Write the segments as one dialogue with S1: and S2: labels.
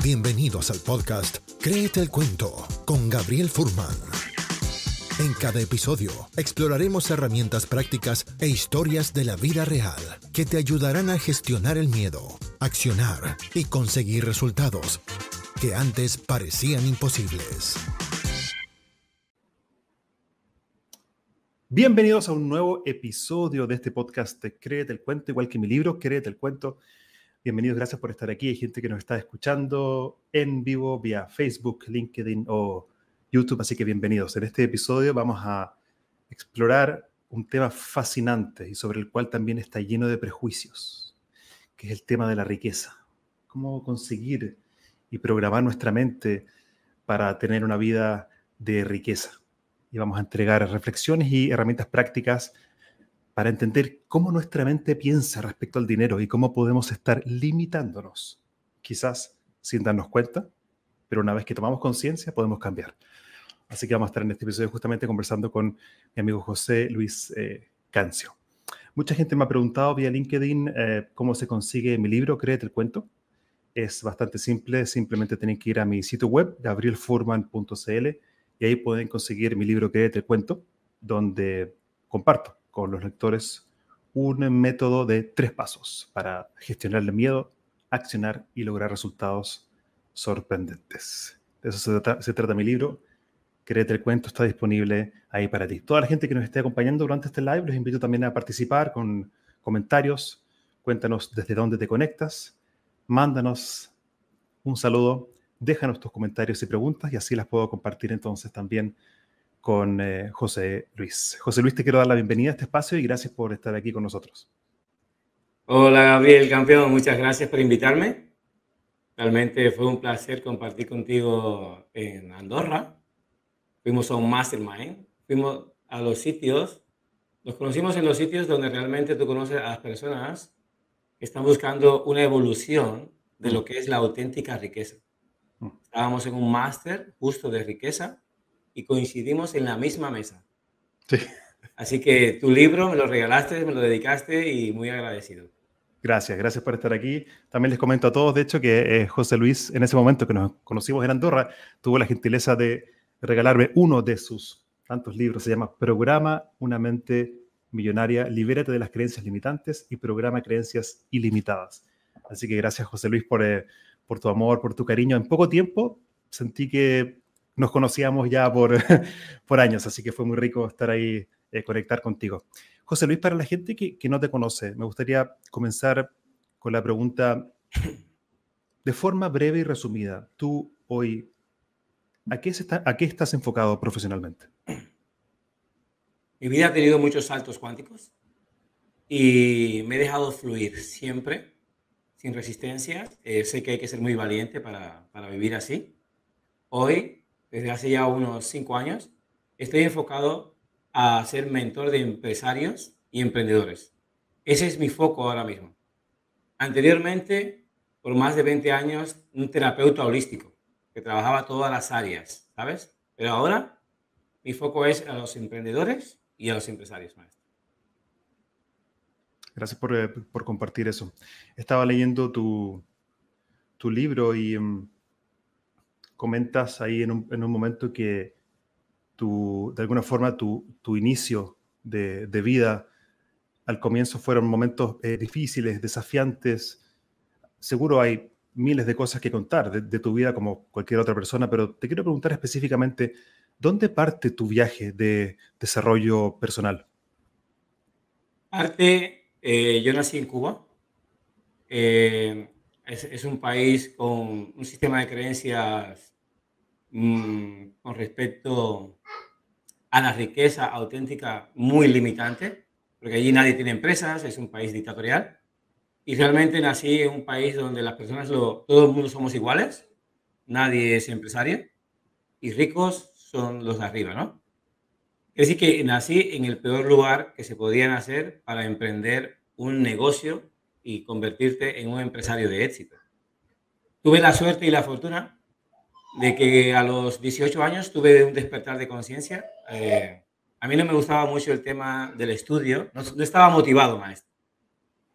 S1: Bienvenidos al podcast Créete el Cuento con Gabriel Furman. En cada episodio exploraremos herramientas prácticas e historias de la vida real que te ayudarán a gestionar el miedo, accionar y conseguir resultados que antes parecían imposibles.
S2: Bienvenidos a un nuevo episodio de este podcast de Créete el Cuento, igual que mi libro, Créete el Cuento. Bienvenidos, gracias por estar aquí. Hay gente que nos está escuchando en vivo vía Facebook, LinkedIn o YouTube, así que bienvenidos. En este episodio vamos a explorar un tema fascinante y sobre el cual también está lleno de prejuicios, que es el tema de la riqueza. Cómo conseguir y programar nuestra mente para tener una vida de riqueza y vamos a entregar reflexiones y herramientas prácticas para entender cómo nuestra mente piensa respecto al dinero y cómo podemos estar limitándonos, quizás sin darnos cuenta, pero una vez que tomamos conciencia podemos cambiar. Así que vamos a estar en este episodio justamente conversando con mi amigo José Luis eh, Cancio. Mucha gente me ha preguntado vía LinkedIn eh, cómo se consigue mi libro, Créete el Cuento. Es bastante simple, simplemente tienen que ir a mi sitio web, gabrielfurman.cl, y ahí pueden conseguir mi libro que te cuento, donde comparto con los lectores un método de tres pasos para gestionar el miedo, accionar y lograr resultados sorprendentes. De eso se trata, mi libro. Créete el cuento está disponible ahí para ti. Toda la gente que nos esté acompañando durante este live, los invito también a participar con comentarios. Cuéntanos desde dónde te conectas. Mándanos un saludo déjanos tus comentarios y preguntas y así las puedo compartir entonces también con eh, José Luis. José Luis, te quiero dar la bienvenida a este espacio y gracias por estar aquí con nosotros.
S3: Hola Gabriel, campeón, muchas gracias por invitarme. Realmente fue un placer compartir contigo en Andorra. Fuimos a un mastermind, fuimos a los sitios, nos conocimos en los sitios donde realmente tú conoces a las personas que están buscando una evolución de lo que es la auténtica riqueza. Estábamos en un máster justo de riqueza y coincidimos en la misma mesa. Sí. Así que tu libro me lo regalaste, me lo dedicaste y muy agradecido.
S2: Gracias, gracias por estar aquí. También les comento a todos, de hecho, que eh, José Luis, en ese momento que nos conocimos en Andorra, tuvo la gentileza de regalarme uno de sus tantos libros. Se llama Programa Una Mente Millonaria, Libérate de las Creencias Limitantes y Programa Creencias Ilimitadas. Así que gracias, José Luis, por, eh, por tu amor, por tu cariño. En poco tiempo sentí que nos conocíamos ya por, por años, así que fue muy rico estar ahí, eh, conectar contigo. José Luis, para la gente que, que no te conoce, me gustaría comenzar con la pregunta de forma breve y resumida. Tú hoy, ¿a qué, está, ¿a qué estás enfocado profesionalmente?
S3: Mi vida ha tenido muchos saltos cuánticos y me he dejado fluir siempre sin resistencia. Eh, sé que hay que ser muy valiente para, para, vivir así. Hoy, desde hace ya unos cinco años, estoy enfocado a ser mentor de empresarios y emprendedores. Ese es mi foco ahora mismo. Anteriormente, por más de 20 años, un terapeuta holístico que trabajaba todas las áreas, ¿sabes? Pero ahora mi foco es a los emprendedores y a los empresarios, maestro.
S2: Gracias por, eh, por compartir eso. Estaba leyendo tu, tu libro y um, comentas ahí en un, en un, momento que tu, de alguna forma tu, tu inicio de, de, vida al comienzo fueron momentos eh, difíciles, desafiantes. Seguro hay miles de cosas que contar de, tu vida como cualquier otra persona, pero te quiero preguntar específicamente, ¿dónde parte tu viaje de desarrollo personal?
S3: Parte eh, yo nací en Cuba. Eh, es, es, un país con un sistema de creencias mmm, con respecto a la riqueza auténtica muy limitante, porque allí nadie tiene empresas, es un país dictatorial. Y realmente nací en un país donde las personas, lo, todo el mundo somos iguales, nadie es empresario y ricos son los de arriba, ¿no? Es decir, que nací en el peor lugar que se podía nacer para emprender un negocio y convertirte en un empresario de éxito. Tuve la suerte y la fortuna de que a los 18 años tuve un despertar de conciencia. Eh, a mí no me gustaba mucho el tema del estudio, no, no estaba motivado, maestro.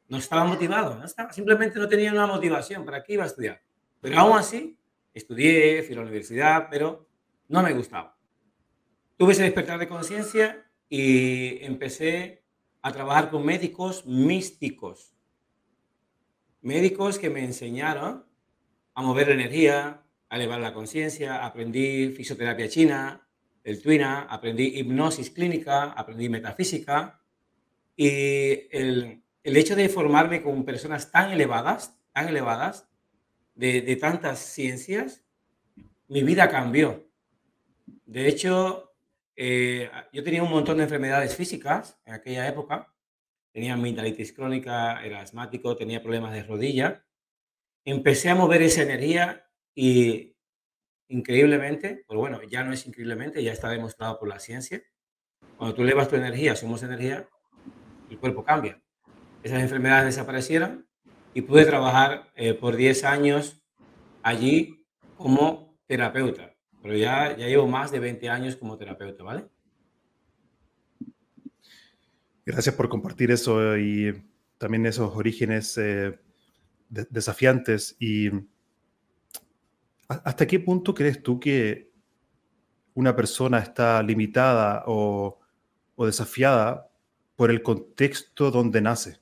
S3: No estaba motivado, no estaba, simplemente no tenía una motivación. ¿Para qué iba a estudiar? Pero aún así, estudié, fui a la universidad, pero no me gustaba. Tuve ese despertar de conciencia y empecé a trabajar con médicos místicos. Médicos que me enseñaron a mover energía, a elevar la conciencia. Aprendí fisioterapia china, el Twina, aprendí hipnosis clínica, aprendí metafísica. Y el, el hecho de formarme con personas tan elevadas, tan elevadas, de, de tantas ciencias, mi vida cambió. De hecho, eh, yo tenía un montón de enfermedades físicas en aquella época. Tenía amigdalitis crónica, era asmático, tenía problemas de rodilla. Empecé a mover esa energía y increíblemente, pero bueno, ya no es increíblemente, ya está demostrado por la ciencia. Cuando tú elevas tu energía, somos energía, el cuerpo cambia. Esas enfermedades desaparecieron y pude trabajar eh, por 10 años allí como terapeuta. Pero ya, ya llevo más de 20 años como terapeuta, ¿vale?
S2: Gracias por compartir eso y también esos orígenes eh, desafiantes. ¿Y hasta qué punto crees tú que una persona está limitada o, desafiada por el contexto donde nace?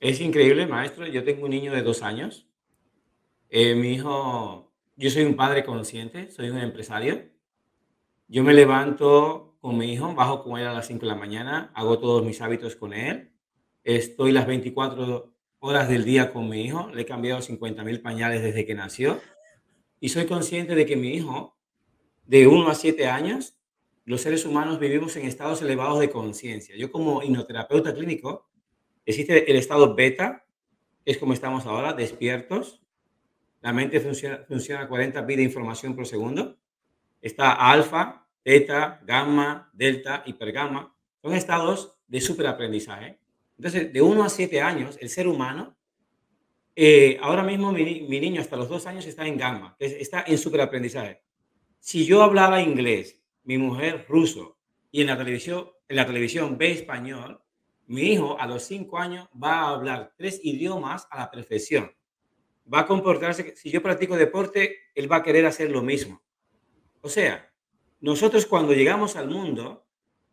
S3: Es increíble, maestro. Yo tengo un niño de dos años. Eh, mi hijo, yo soy un padre consciente, soy un empresario. Yo me levanto con mi hijo, bajo con él a las 5 de la mañana, hago todos mis hábitos con él. Estoy las 24 horas del día con mi hijo. Le he cambiado 50 mil pañales desde que nació. Y soy consciente de que mi hijo, de 1 a 7 años, los seres humanos vivimos en estados elevados de conciencia. Yo como hipnoterapeuta clínico, Existe el estado beta, es como estamos ahora, despiertos. La mente funciona, funciona a 40 bits de información por segundo. Está alfa, teta, gamma, delta, hipergamma. Son estados de superaprendizaje. Entonces, de 1 a 7 años, el ser humano, eh, ahora mismo mi, niño hasta los 2 años está en gamma, está en superaprendizaje. Si yo hablaba inglés, mi mujer ruso, y en la televisión, en la televisión ve español, mi hijo a los cinco años va a hablar tres idiomas a la perfección. Va a comportarse, si yo practico deporte, él va a querer hacer lo mismo. O sea, nosotros cuando llegamos al mundo,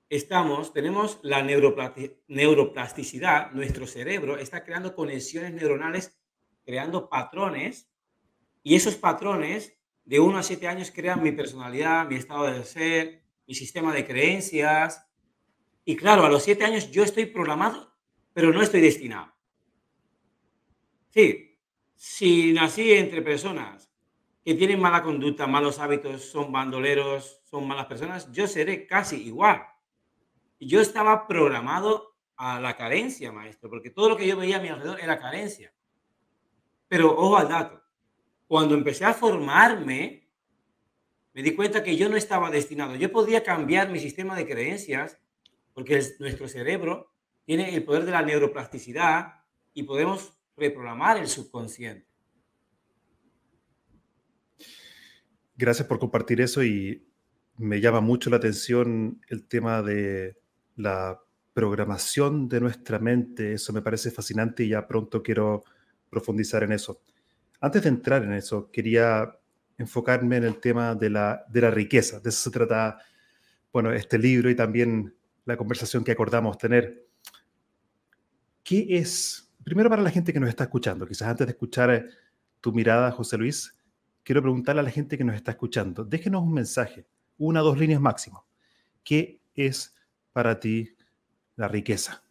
S3: estamos, tenemos la neuroplasticidad, nuestro cerebro está creando conexiones neuronales, creando patrones, y esos patrones de uno a siete años crean mi personalidad, mi estado de ser, mi sistema de creencias, y claro, a los siete años yo estoy programado, pero no estoy destinado. Sí, si nací entre personas que tienen mala conducta, malos hábitos, son bandoleros, son malas personas, yo seré casi igual. Yo estaba programado a la carencia, maestro, porque todo lo que yo veía a mi alrededor era carencia. Pero ojo al dato, cuando empecé a formarme, me di cuenta que yo no estaba destinado. Yo podía cambiar mi sistema de creencias porque nuestro cerebro tiene el poder de la neuroplasticidad y podemos reprogramar el subconsciente.
S2: Gracias por compartir eso y me llama mucho la atención el tema de la programación de nuestra mente. Eso me parece fascinante y ya pronto quiero profundizar en eso. Antes de entrar en eso, quería enfocarme en el tema de la, riqueza. De eso se trata, bueno, este libro y también la conversación que acordamos tener. ¿Qué es, primero para la gente que nos está escuchando, quizás antes de escuchar tu mirada, José Luis, quiero preguntarle a la gente que nos está escuchando, déjenos un mensaje, una o dos líneas máximo. ¿Qué es para ti la riqueza?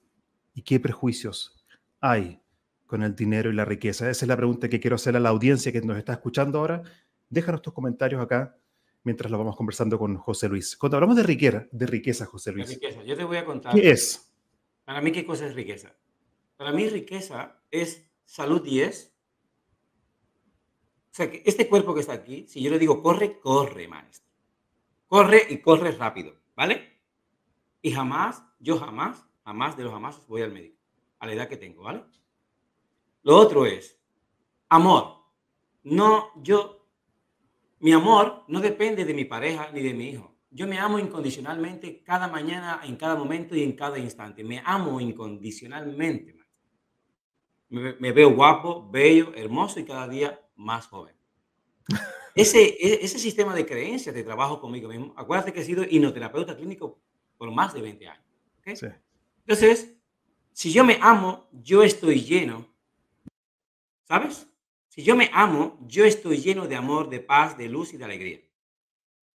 S2: ¿Y qué prejuicios hay con el dinero y la riqueza? Esa es la pregunta que quiero hacer a la audiencia que nos está escuchando ahora. Déjanos tus comentarios acá mientras lo vamos conversando con José Luis. Cuando hablamos de riqueza, de riqueza, José Luis.
S3: riqueza, yo te voy a contar.
S2: ¿Qué es?
S3: Para mí, ¿qué cosa es riqueza? Para mí, riqueza es salud 10. O sea, que este cuerpo que está aquí, si yo le digo corre, corre, maestro. Corre y corre rápido, ¿vale? Y jamás, yo jamás, jamás de los jamás voy al médico, a la edad que tengo, ¿vale? Lo otro es amor. No, yo mi amor no depende de mi pareja ni de mi hijo. Yo me amo incondicionalmente cada mañana, en cada momento y en cada instante. Me amo incondicionalmente. me, veo guapo, bello, hermoso y cada día más joven. Ese, e, ese sistema de creencias de trabajo conmigo mismo, acuérdate que he sido hipnoterapeuta clínico por más de 20 años. Entonces, si yo me amo, yo estoy lleno. ¿Sabes? Si yo me amo, yo estoy lleno de amor, de paz, de luz y de alegría.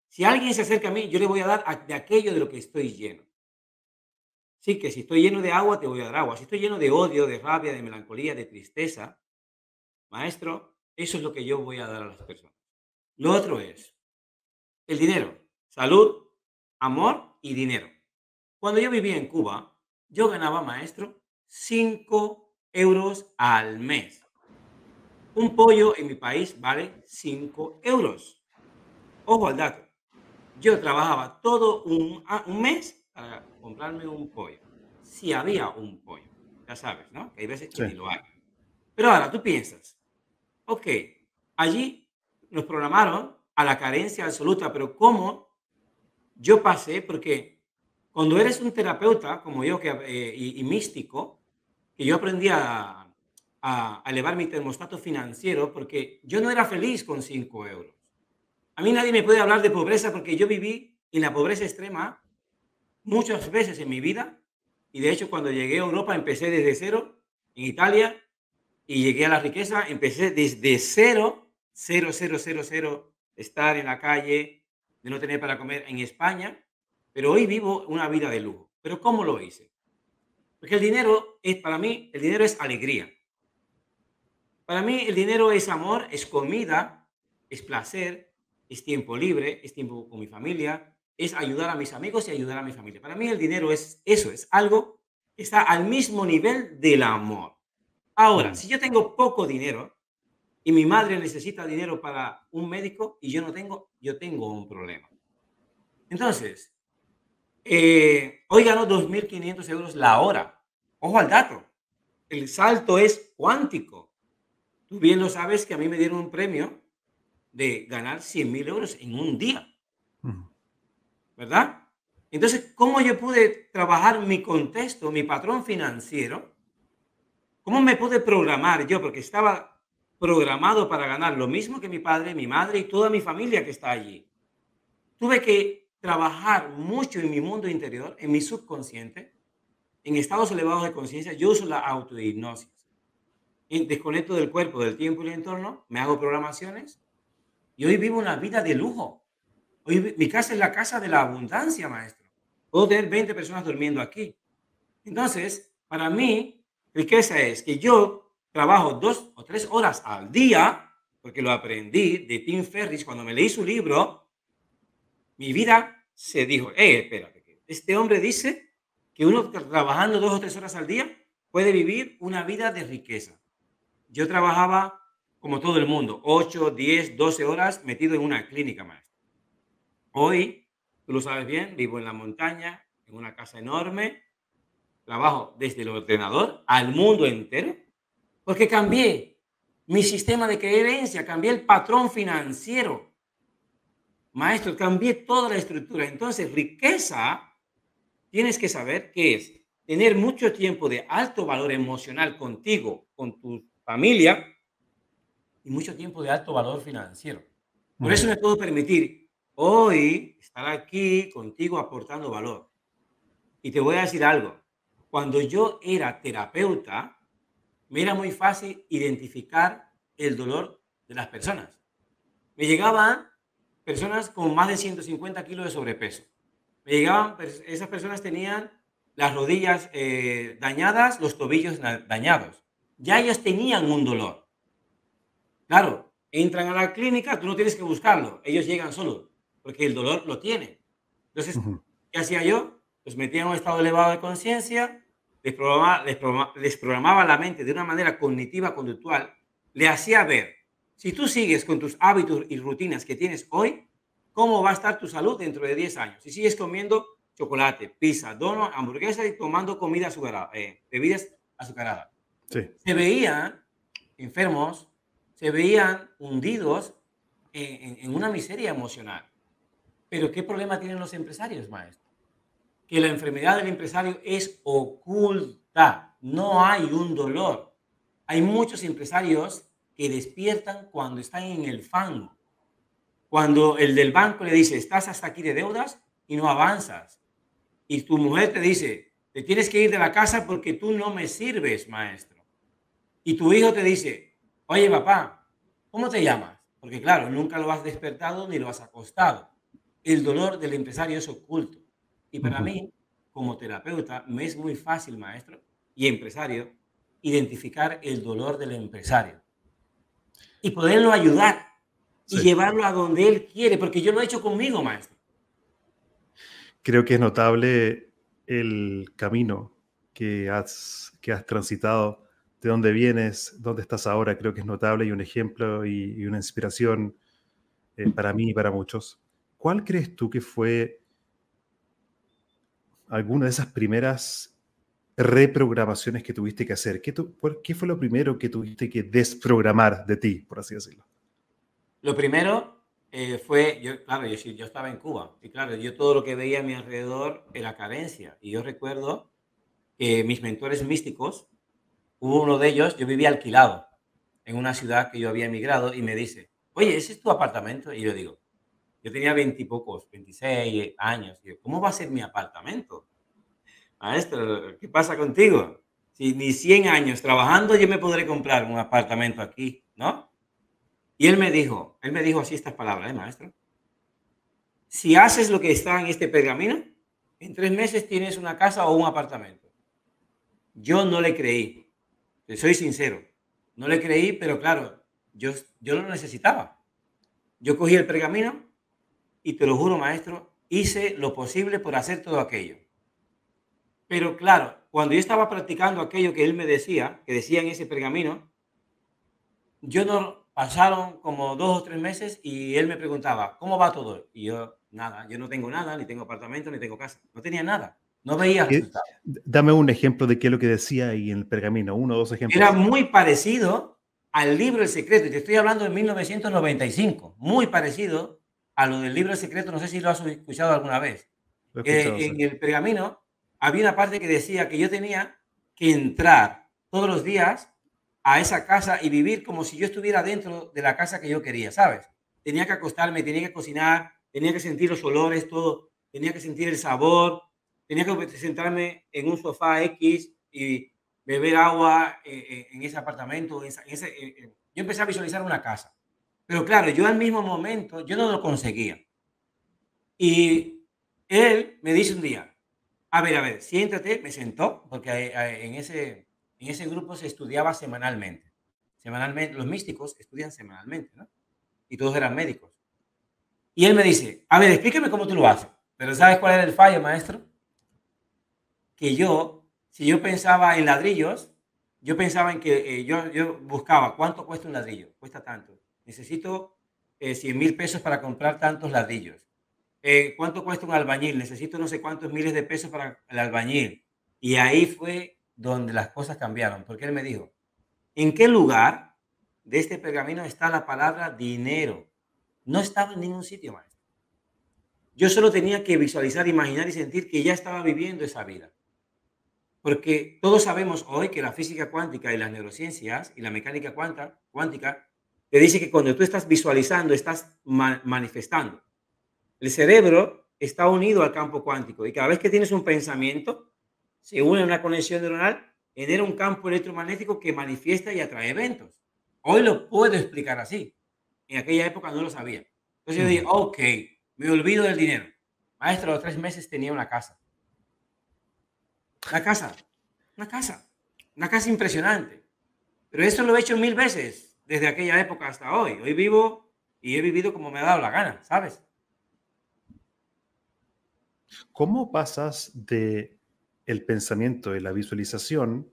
S3: Si alguien se acerca a mí, yo le voy a dar de aquello de lo que estoy lleno. Sí, que si estoy lleno de agua, te voy a dar agua. Si estoy lleno de odio, de rabia, de melancolía, de tristeza, maestro, eso es lo que yo voy a dar a las personas. Lo otro es el dinero, salud, amor y dinero. Cuando yo vivía en Cuba, yo ganaba, maestro, 5 euros al mes. Un pollo en mi país vale 5 euros. Ojo al dato. Yo trabajaba todo un, ah, un mes para comprarme un pollo. Si había un pollo. Ya sabes, ¿no? Que hay veces que ni lo hay. Pero ahora tú piensas, ok, allí nos programaron a la carencia absoluta, pero ¿cómo yo pasé? Porque cuando eres un terapeuta como yo que, eh, y, místico, que yo aprendí a, a, elevar mi termostato financiero porque yo no era feliz con 5 euros. A mí nadie me puede hablar de pobreza porque yo viví en la pobreza extrema muchas veces en mi vida y de hecho cuando llegué a Europa empecé desde cero en Italia y llegué a la riqueza, empecé desde cero, cero, cero, cero, cero, estar en la calle, de no tener para comer en España, pero hoy vivo una vida de lujo. ¿Pero cómo lo hice? Porque el dinero es, para mí, el dinero es alegría. Para mí el dinero es amor, es comida, es placer, es tiempo libre, es tiempo con mi familia, es ayudar a mis amigos y ayudar a mi familia. Para mí el dinero es eso, es algo que está al mismo nivel del amor. Ahora, si yo tengo poco dinero y mi madre necesita dinero para un médico y yo no tengo, yo tengo un problema. Entonces, eh, hoy gano 2.500 euros la hora. Ojo al dato. El salto es cuántico. Tú bien lo sabes que a mí me dieron un premio de ganar 100.000 euros en un día. ¿verdad? Entonces, ¿cómo yo pude trabajar mi contexto, mi patrón financiero? ¿Cómo me pude programar yo? Porque estaba programado para ganar lo mismo que mi padre, mi madre y toda mi familia que está allí. Tuve que trabajar mucho en mi mundo interior, en mi subconsciente, en estados elevados de conciencia. Yo uso la autohipnosis. Desconecto del cuerpo, del tiempo y del entorno, me hago programaciones y hoy vivo una vida de lujo mi casa es la casa de la abundancia, maestro. Puedo tener 20 personas durmiendo aquí. Entonces, para mí, riqueza es que yo trabajo dos o tres horas al día, porque lo aprendí de Tim Ferris cuando me leí su libro. Mi vida se dijo, eh, espérate, este hombre dice que uno trabajando dos o tres horas al día puede vivir una vida de riqueza. Yo trabajaba como todo el mundo, 8, 10, 12 horas metido en una clínica, maestro. Hoy, tú lo sabes bien, vivo en la montaña, en una casa enorme, trabajo desde el ordenador al mundo entero, porque cambié mi sistema de creencia, cambié el patrón financiero. Maestro, cambié toda la estructura. Entonces, riqueza, tienes que saber qué es tener mucho tiempo de alto valor emocional contigo, con tu familia, y mucho tiempo de alto valor financiero. Por eso me puedo permitir hoy estar aquí contigo aportando valor. Y te voy a decir algo. Cuando yo era terapeuta, me era muy fácil identificar el dolor de las personas. Me llegaban personas con más de 150 kilos de sobrepeso. Me llegaban, esas personas tenían las rodillas eh, dañadas, los tobillos dañados. Ya ellos tenían un dolor. Claro, entran a la clínica, tú no tienes que buscarlo, ellos llegan solos porque el dolor lo tiene. Entonces, ¿qué hacía yo? Los metía en un estado elevado de conciencia, les programaba, la mente de una manera cognitiva, conductual, le hacía ver, si tú sigues con tus hábitos y rutinas que tienes hoy, ¿cómo va a estar tu salud dentro de 10 años? Si sigues comiendo chocolate, pizza, dono, hamburguesa y tomando comida azucarada, eh, bebidas azucaradas. Se veían enfermos, se veían hundidos en, una miseria emocional. Pero ¿qué problema tienen los empresarios, maestro? Que la enfermedad del empresario es oculta, no hay un dolor. hay muchos empresarios que despiertan cuando están en el fango. Cuando el del banco le dice, estás hasta aquí de deudas y no avanzas. Y tu mujer te dice, te tienes que ir de la casa porque tú no me sirves, maestro. Y tu hijo te dice, oye papá, ¿cómo te llamas? Porque claro, nunca lo has despertado ni lo has acostado. El dolor del empresario es oculto. Y para mí, como terapeuta, me es muy fácil, maestro y empresario, identificar el dolor del empresario y poderlo ayudar y llevarlo a donde él quiere, porque yo lo he hecho conmigo, maestro.
S2: Creo que es notable el camino que has, que has transitado, de dónde vienes, dónde estás ahora, creo que es notable y un ejemplo y, una inspiración eh, para mí y para muchos. ¿Cuál crees tú que fue alguna de esas primeras reprogramaciones que tuviste que hacer? ¿Qué, ¿Qué, fue lo primero que tuviste que desprogramar de ti, por así decirlo?
S3: Lo primero eh, fue, yo, claro, yo, yo estaba en Cuba y claro, yo todo lo que veía a mi alrededor era carencia. Y yo recuerdo que mis mentores místicos, hubo uno de ellos, yo vivía alquilado en una ciudad que yo había emigrado y me dice, oye, ¿ese es tu apartamento? Y yo digo, yo tenía veintipocos, 26 años. Y ¿Cómo va a ser mi apartamento? Maestro, ¿qué pasa contigo? Si ni 100 años trabajando yo me podré comprar un apartamento aquí, ¿no? Y él me dijo, él me dijo así estas palabras, ¿eh, maestro? Si haces lo que está en este pergamino, en tres meses tienes una casa o un apartamento. Yo no le creí, soy sincero, no le creí, pero claro, yo, yo lo necesitaba. Yo cogí el pergamino y te lo juro, maestro, hice lo posible por hacer todo aquello. Pero claro, cuando yo estaba practicando aquello que él me decía, que decía en ese pergamino, yo no pasaron como dos o tres meses y él me preguntaba, ¿cómo va todo? Y yo, nada, yo no tengo nada, ni tengo apartamento, ni tengo casa, no tenía nada, no veía.
S2: Dame un ejemplo de qué es lo que decía ahí en el pergamino, uno o dos ejemplos.
S3: Era muy parecido al libro El Secreto, y te estoy hablando de 1995, muy parecido a lo del libro secreto, no sé si lo has escuchado alguna vez. en el pergamino había una parte que decía que yo tenía que entrar todos los días a esa casa y vivir como si yo estuviera dentro de la casa que yo quería, ¿sabes? Tenía que acostarme, tenía que cocinar, tenía que sentir los olores, todo, tenía que sentir el sabor, tenía que sentarme en un sofá X y beber agua eh, eh, en ese apartamento. En ese, eh, yo empecé a visualizar una casa. Pero claro, yo al mismo momento, yo no lo conseguía. Y él me dice un día, a ver, a ver, siéntate, me sentó, porque en ese, en ese grupo se estudiaba semanalmente. Semanalmente, los místicos estudian semanalmente, ¿no? Y todos eran médicos. Y él me dice, a ver, explíqueme cómo tú lo haces. Pero ¿sabes cuál era el fallo, maestro? Que yo, si yo pensaba en ladrillos, yo pensaba en que eh, yo, yo buscaba cuánto cuesta un ladrillo. Cuesta tanto necesito eh, 100 mil pesos para comprar tantos ladrillos. Eh, ¿Cuánto cuesta un albañil? Necesito no sé cuántos miles de pesos para el albañil. Y ahí fue donde las cosas cambiaron, porque él me dijo, ¿en qué lugar de este pergamino está la palabra dinero? No estaba en ningún sitio, más. Yo solo tenía que visualizar, imaginar y sentir que ya estaba viviendo esa vida. Porque todos sabemos hoy que la física cuántica y las neurociencias y la mecánica cuántica te dice que cuando tú estás visualizando, estás manifestando. El cerebro está unido al campo cuántico y cada vez que tienes un pensamiento, se une a una conexión neuronal, genera un campo electromagnético que manifiesta y atrae eventos. Hoy lo puedo explicar así. En aquella época no lo sabía. Entonces yo dije, ok, me olvido del dinero. Maestro, los tres meses tenía una casa. Una casa, una casa, una casa impresionante. Pero esto lo he hecho mil veces desde aquella época hasta hoy. Hoy vivo y he vivido como me ha dado la gana, ¿sabes?
S2: ¿Cómo pasas de el pensamiento, de la visualización?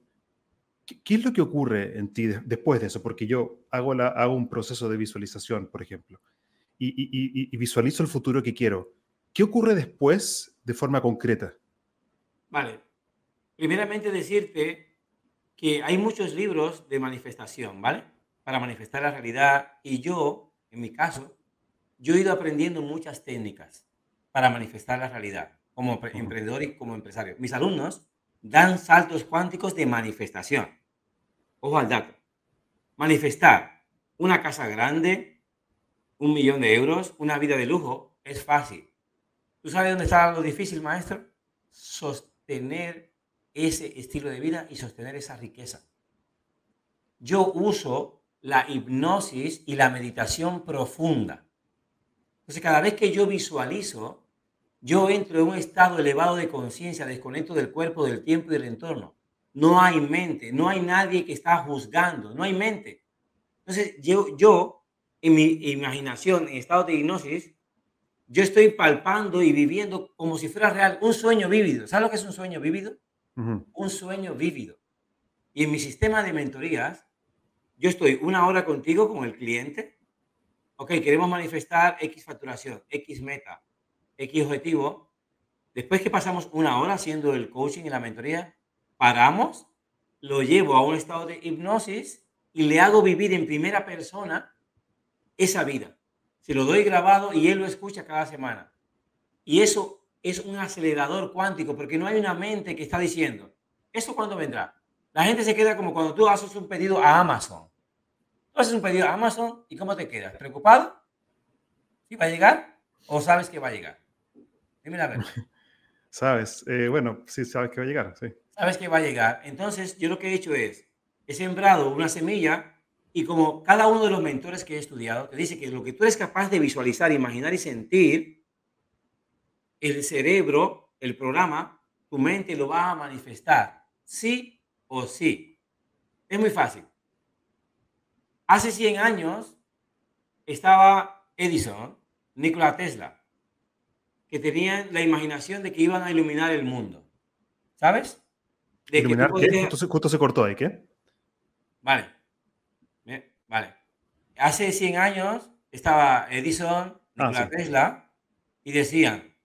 S2: ¿Qué, es lo que ocurre en ti después de eso? Porque yo hago, la, hago un proceso de visualización, por ejemplo, y, y visualizo el futuro que quiero. ¿Qué ocurre después de forma concreta?
S3: Vale. Primeramente decirte que hay muchos libros de manifestación, ¿vale? Para manifestar la realidad. Y yo, en mi caso, yo he ido aprendiendo muchas técnicas para manifestar la realidad como emprendedor y como empresario. Mis alumnos dan saltos cuánticos de manifestación. Ojo al dato. manifestar una casa grande, un millón de euros, una vida de lujo, es fácil. ¿Tú sabes dónde está lo difícil, maestro? Sostener ese estilo de vida y sostener esa riqueza. Yo uso la hipnosis y la meditación profunda. Entonces, cada vez que yo visualizo, yo entro en un estado elevado de conciencia, desconecto del cuerpo, del tiempo y del entorno. No hay mente, no hay nadie que está juzgando, no hay mente. Entonces, yo, yo en mi imaginación, en estado de hipnosis, yo estoy palpando y viviendo como si fuera real un sueño vívido. ¿Sabes lo que es un sueño vívido? Un sueño vívido. Y en mi sistema de mentorías, yo estoy una hora contigo con el cliente. Ok, queremos manifestar X facturación, X meta, X objetivo. Después que pasamos una hora haciendo el coaching y la mentoría, paramos, lo llevo a un estado de hipnosis y le hago vivir en primera persona esa vida. Se lo doy grabado y él lo escucha cada semana. Y eso es un acelerador cuántico porque no hay una mente que está diciendo, ¿eso cuándo vendrá? La gente se queda como cuando tú haces un pedido a Amazon. Tú haces un pedido a Amazon y ¿cómo te quedas? ¿Preocupado? ¿Sí va a llegar? ¿O sabes que va a llegar?
S2: Dime la verdad. Sabes, eh, bueno, sí sabes que va a llegar, sí.
S3: Sabes que va a llegar. Entonces, yo lo que he hecho es, he sembrado una semilla y como cada uno de los mentores que he estudiado te dice que lo que tú eres capaz de visualizar, imaginar y sentir, el cerebro, el programa, tu mente lo va a manifestar, sí o sí. Es muy fácil. Hace 100 años estaba Edison, Nikola Tesla, que tenían la imaginación de que iban a iluminar el mundo. ¿Sabes?
S2: De ¿Iluminar qué? Justo, se cortó ahí, ¿qué?
S3: Vale. Vale. Hace 100 años estaba Edison, ah, Nikola Tesla, y decían,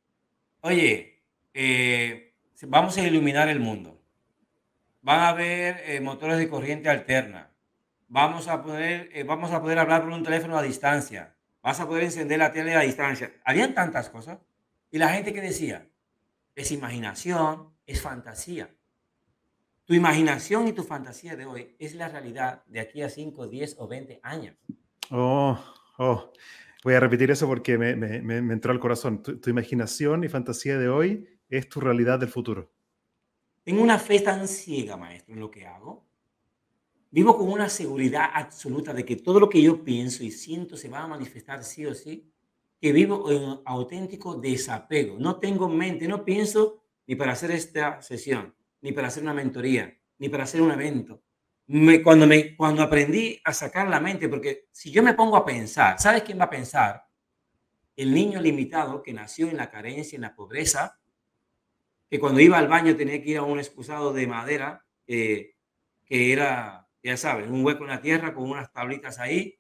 S3: oye, eh, vamos a iluminar el mundo. Van a haber eh, motores de corriente alterna. Vamos a, poder, eh, vamos a poder hablar por un teléfono a distancia. Vas a poder encender la tele a distancia. Habían tantas cosas. Y la gente que decía, es imaginación, es fantasía. Tu imaginación y tu fantasía de hoy es la realidad de aquí a 5, 10 o 20 años.
S2: Oh, oh. Voy a repetir eso porque me, me, me entró al corazón. Tu, tu, imaginación y fantasía de hoy es tu realidad del futuro.
S3: Tengo una fe tan ciega, maestro, en lo que hago. Vivo con una seguridad absoluta de que todo lo que yo pienso y siento se va a manifestar sí o sí que vivo en auténtico desapego. No tengo mente, no pienso ni para hacer esta sesión, ni para hacer una mentoría, ni para hacer un evento. Cuando, me, cuando aprendí a sacar la mente, porque si yo me pongo a pensar, ¿sabes quién va a pensar? El niño limitado que nació en la carencia, en la pobreza, que cuando iba al baño tenía que ir a un excusado de madera, que era, ya sabes, un hueco en la tierra con unas tablitas ahí.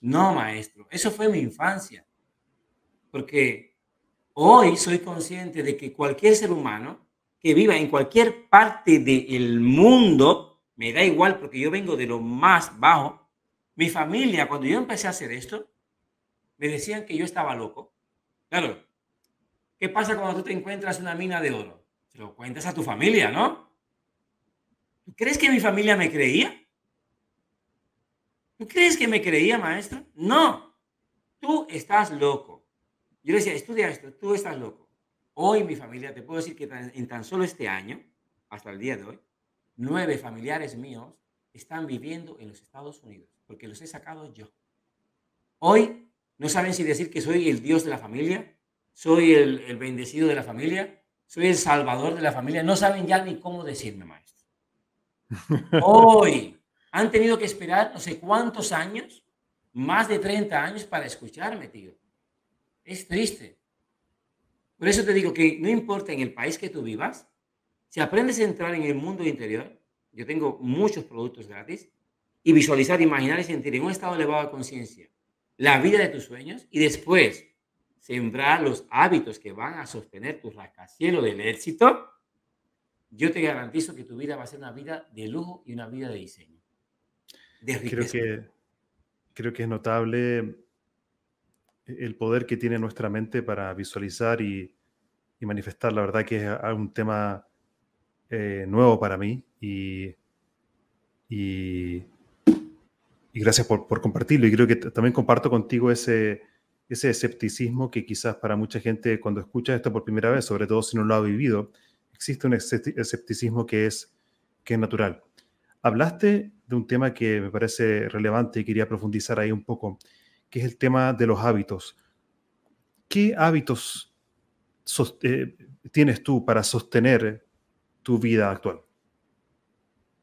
S3: No, maestro, eso fue mi infancia. Porque hoy soy consciente de que cualquier ser humano que viva en cualquier parte del mundo, me da igual porque yo vengo de lo más bajo, mi familia, cuando yo empecé a hacer esto, me decían que yo estaba loco. Claro, ¿qué pasa cuando tú te encuentras una mina de oro? Se lo cuentas a tu familia, ¿no? ¿Tú crees que mi familia me creía? ¿Tú crees que me creía, maestro? No, tú estás loco. Yo le decía, estudia esto, tú estás loco. Hoy mi familia, te puedo decir que en tan solo este año, hasta el día de hoy, nueve familiares míos están viviendo en los Estados Unidos, porque los he sacado yo. Hoy no saben si decir que soy el Dios de la familia, soy el, el bendecido de la familia, soy el salvador de la familia. No saben ya ni cómo decirme, maestro. Hoy han tenido que esperar no sé cuántos años, más de 30 años para escucharme, tío. Es triste. Por eso te digo que no importa en el país que tú vivas, si aprendes a entrar en el mundo interior, yo tengo muchos productos gratis, y visualizar, imaginar y sentir en un estado elevado de conciencia la vida de tus sueños y después sembrar los hábitos que van a sostener tu rascacielos del éxito, yo te garantizo que tu vida va a ser una vida de lujo y una vida de diseño.
S2: De creo que, creo que es notable el poder que tiene nuestra mente para visualizar y, manifestar. La verdad que es un tema eh, nuevo para mí y, Y gracias por, por, compartirlo. Y creo que también comparto contigo ese, ese escepticismo que quizás para mucha gente cuando escucha esto por primera vez, sobre todo si no lo ha vivido, existe un escepticismo que es, que es natural. Hablaste de un tema que me parece relevante y quería profundizar ahí un poco, que es el tema de los hábitos. ¿Qué hábitos eh, tienes tú para sostener tu vida actual?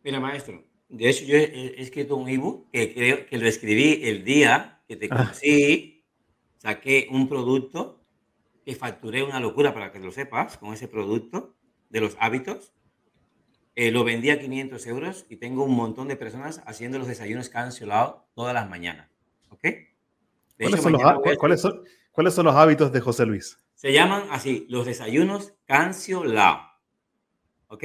S3: Mira, maestro, de hecho yo he escrito un ebook que creo que lo escribí el día que te ah. Saqué un producto que facturé una locura para que lo sepas con ese producto de los hábitos. Eh, lo vendí a 500 euros y tengo un montón de personas haciendo los desayunos cancelados todas las mañanas. ¿Ok?
S2: ¿Cuáles, son los, ¿Cuáles, son, los, hábitos de José Luis?
S3: Se llaman así, los desayunos cancelados. ¿Ok?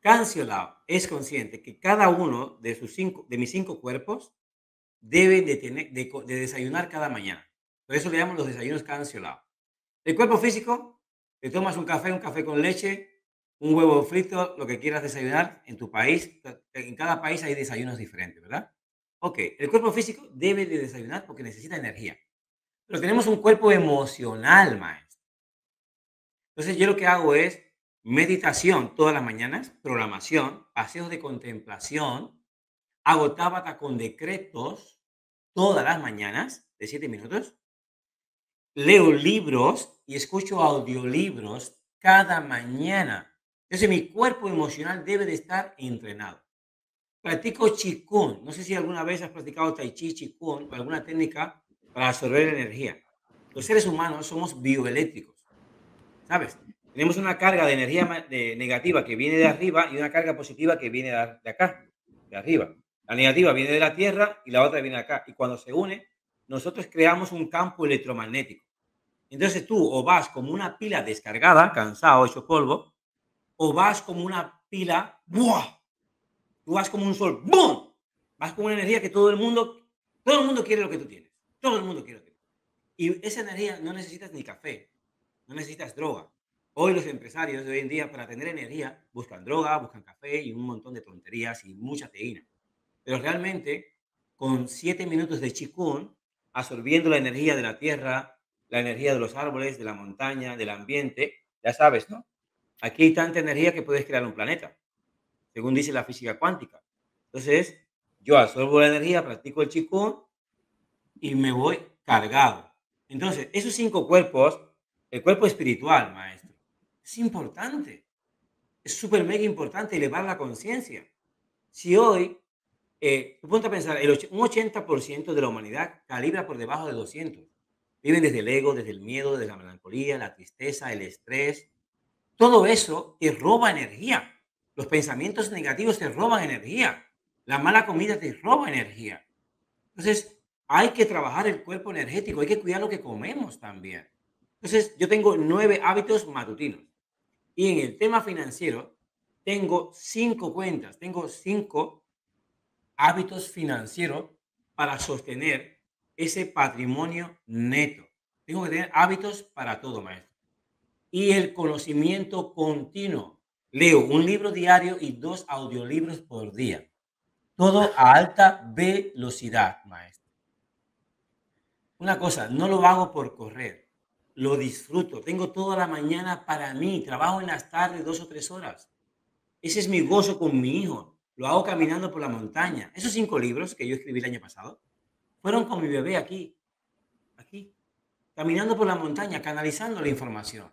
S3: Cancelados es consciente que cada uno de, sus cinco, de mis cinco cuerpos debe de, tener, de, desayunar cada mañana. Por eso le llamamos los desayunos cancelados. El cuerpo físico, te tomas un café, un café con leche, un huevo frito, lo que quieras desayunar en tu país. En cada país hay desayunos diferentes, ¿verdad? Ok, el cuerpo físico debe de desayunar porque necesita energía. Pero tenemos un cuerpo emocional, maestro. Entonces yo lo que hago es meditación todas las mañanas, programación, paseos de contemplación, hago tábata con decretos todas las mañanas de siete minutos, leo libros y escucho audiolibros cada mañana. Entonces mi cuerpo emocional debe de estar entrenado. Practico Qigong. No sé si alguna vez has practicado Tai Chi, Qigong alguna técnica para absorber energía. Los seres humanos somos bioeléctricos. ¿Sabes? Tenemos una carga de energía negativa que viene de arriba y una carga positiva que viene de acá, de arriba. La negativa viene de la Tierra y la otra viene de acá. Y cuando se une, nosotros creamos un campo electromagnético. Entonces tú o vas como una pila descargada, cansado, hecho polvo, o vas como una pila, ¡buah! Tú vas como un sol, ¡bum! Vas con una energía que todo el mundo, todo el mundo quiere lo que tú tienes. Todo el mundo quiere lo que tú tienes. Y esa energía no necesitas ni café, no necesitas droga, Hoy los empresarios de hoy en día para tener energía buscan droga, buscan café y un montón de tonterías y mucha teína. Pero realmente con siete minutos de chikun, absorbiendo la energía de la tierra, la energía de los árboles, de la montaña, del ambiente, ya sabes, ¿no? Aquí hay tanta energía que puedes crear un planeta, según dice la física cuántica. Entonces, yo absorbo la energía, practico el chikun y me voy cargado. Entonces, esos cinco cuerpos, el cuerpo espiritual, maestro, es importante. Es súper mega importante elevar la conciencia. Si hoy, eh, tú ponte a pensar, el, un 80% de la humanidad calibra por debajo de 200. Viven desde el ego, desde el miedo, desde la melancolía, la tristeza, el estrés. Todo eso te roba energía. Los pensamientos negativos te roban energía. La mala comida te roba energía. Entonces, hay que trabajar el cuerpo energético, hay que cuidar lo que comemos también. Entonces, yo tengo nueve hábitos matutinos. Y en el tema financiero, tengo cinco cuentas, tengo cinco hábitos financieros para sostener ese patrimonio neto. Tengo que tener hábitos para todo, maestro. Y el conocimiento continuo. Leo un libro diario y dos audiolibros por día. Todo a alta velocidad, maestro. Una cosa, no lo hago por correr lo disfruto. Tengo toda la mañana para mí, trabajo en las tardes dos o tres horas. Ese es mi gozo con mi hijo. Lo hago caminando por la montaña. Esos cinco libros que yo escribí el año pasado fueron con mi bebé aquí, aquí, caminando por la montaña, canalizando la información.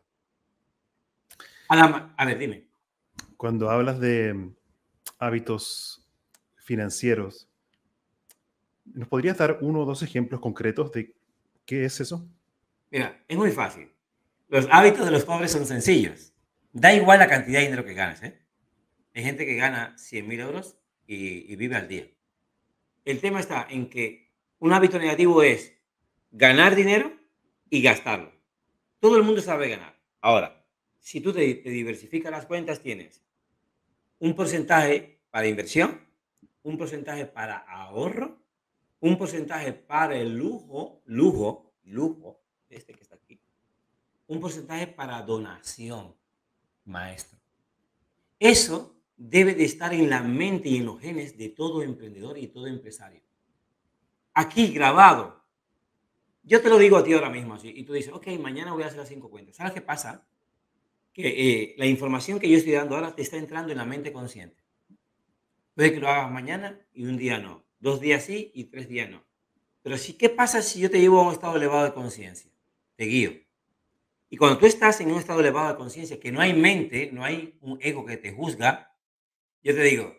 S3: A, a ver, dime.
S2: Cuando hablas de hábitos financieros, ¿nos podrías dar uno o dos ejemplos concretos de qué es eso?
S3: Mira, es muy fácil. Los hábitos de los pobres son sencillos. Da igual la cantidad de dinero que ganas. ¿eh? Hay gente que gana 100 mil euros y, vive al día. El tema está en que un hábito negativo es ganar dinero y gastarlo. Todo el mundo sabe ganar. Ahora, si tú te, te diversificas las cuentas, tienes un porcentaje para inversión, un porcentaje para ahorro, un porcentaje para el lujo, lujo, lujo, este que está aquí, un porcentaje para donación, maestro. Eso debe de estar en la mente y en los genes de todo emprendedor y todo empresario. aquí grabado. Yo te lo digo a ti ahora mismo y tú dices, ok, mañana voy a hacer las cinco cuentas. ¿Sabes qué pasa? Que eh, la información que yo estoy dando ahora te está entrando en la mente consciente. Puede que lo hagas mañana y un día no. Dos días sí y tres días no. Pero sí, ¿qué pasa si yo te llevo a un estado elevado de conciencia? Te guío. Y cuando tú estás en un estado elevado de conciencia, que no hay mente, no hay un ego que te juzga, yo te digo,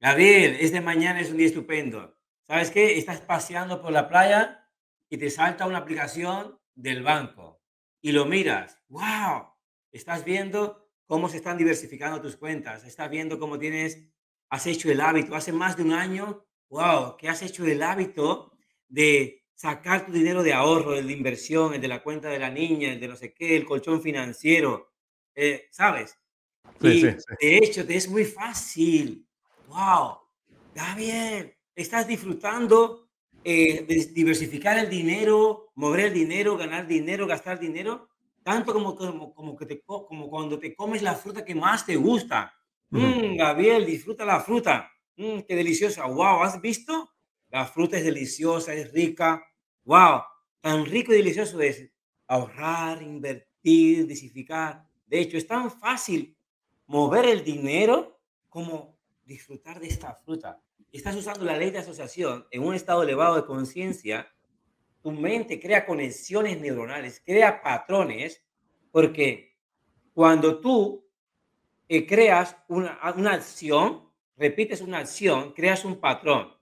S3: Gabriel, este mañana es un día estupendo. ¿Sabes qué? Estás paseando por la playa y te salta una aplicación del banco y lo miras. ¡Wow! Estás viendo cómo se están diversificando tus cuentas. Estás viendo cómo tienes, has hecho el hábito. Hace más de un año, ¡wow! Que has hecho el hábito de sacar tu dinero de ahorro, el de inversión, el de la cuenta de la niña, el de no sé qué, el colchón financiero. Eh, ¿Sabes? Y de hecho, te es muy fácil wow, Gabriel, estás disfrutando eh, de diversificar el dinero, mover el dinero, ganar dinero, gastar dinero, tanto como, como, como, que te, como cuando te comes la fruta que más te gusta. Mm, Gabriel, disfruta la fruta. Mm, qué deliciosa. Wow, ¿has visto? La fruta es deliciosa, es rica. Wow, tan rico y delicioso es ahorrar, invertir, diversificar. De hecho, es tan fácil mover el dinero como disfrutar de esta fruta. Estás usando la ley de asociación en un estado elevado de conciencia. Tu mente crea conexiones neuronales, crea patrones, porque cuando tú eh, creas una, una acción, repites una acción, creas un patrón.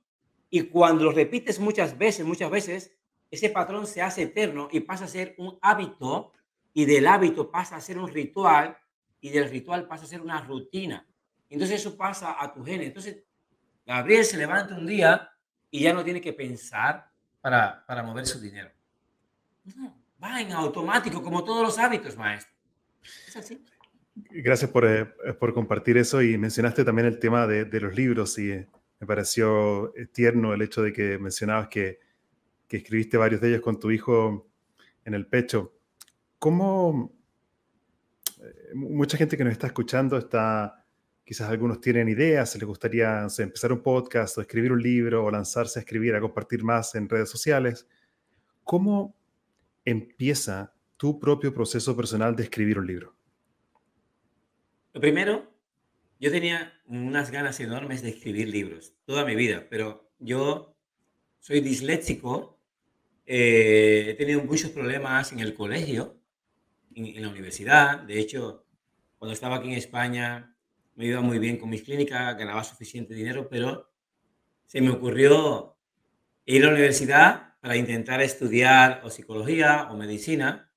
S3: Y cuando lo repites muchas veces, muchas veces, ese patrón se hace eterno y pasa a ser un hábito, y del hábito pasa a ser un ritual, y del ritual pasa a ser una rutina. Entonces eso pasa a tu genes. Entonces, Gabriel se levanta un día y ya no tiene que pensar para, para mover su dinero. va en automático, como todos los hábitos, maestro. Es así.
S2: Gracias por, eh, por compartir eso y mencionaste también el tema de, de los libros y me pareció tierno el hecho de que mencionabas que, que escribiste varios de ellos con tu hijo en el pecho. ¿Cómo eh, mucha gente que nos está escuchando está Quizás algunos tienen ideas, les gustaría empezar un podcast o escribir un libro o lanzarse a escribir, a compartir más en redes sociales. ¿Cómo empieza tu propio proceso personal de escribir un libro?
S3: Lo primero, yo tenía unas ganas enormes de escribir libros toda mi vida, pero yo soy disléxico, eh, he tenido muchos problemas en el colegio, en, en la universidad. De hecho, cuando estaba aquí en España, me iba muy bien con mis clínicas, ganaba suficiente dinero, pero se me ocurrió ir a la universidad para intentar estudiar o psicología o medicina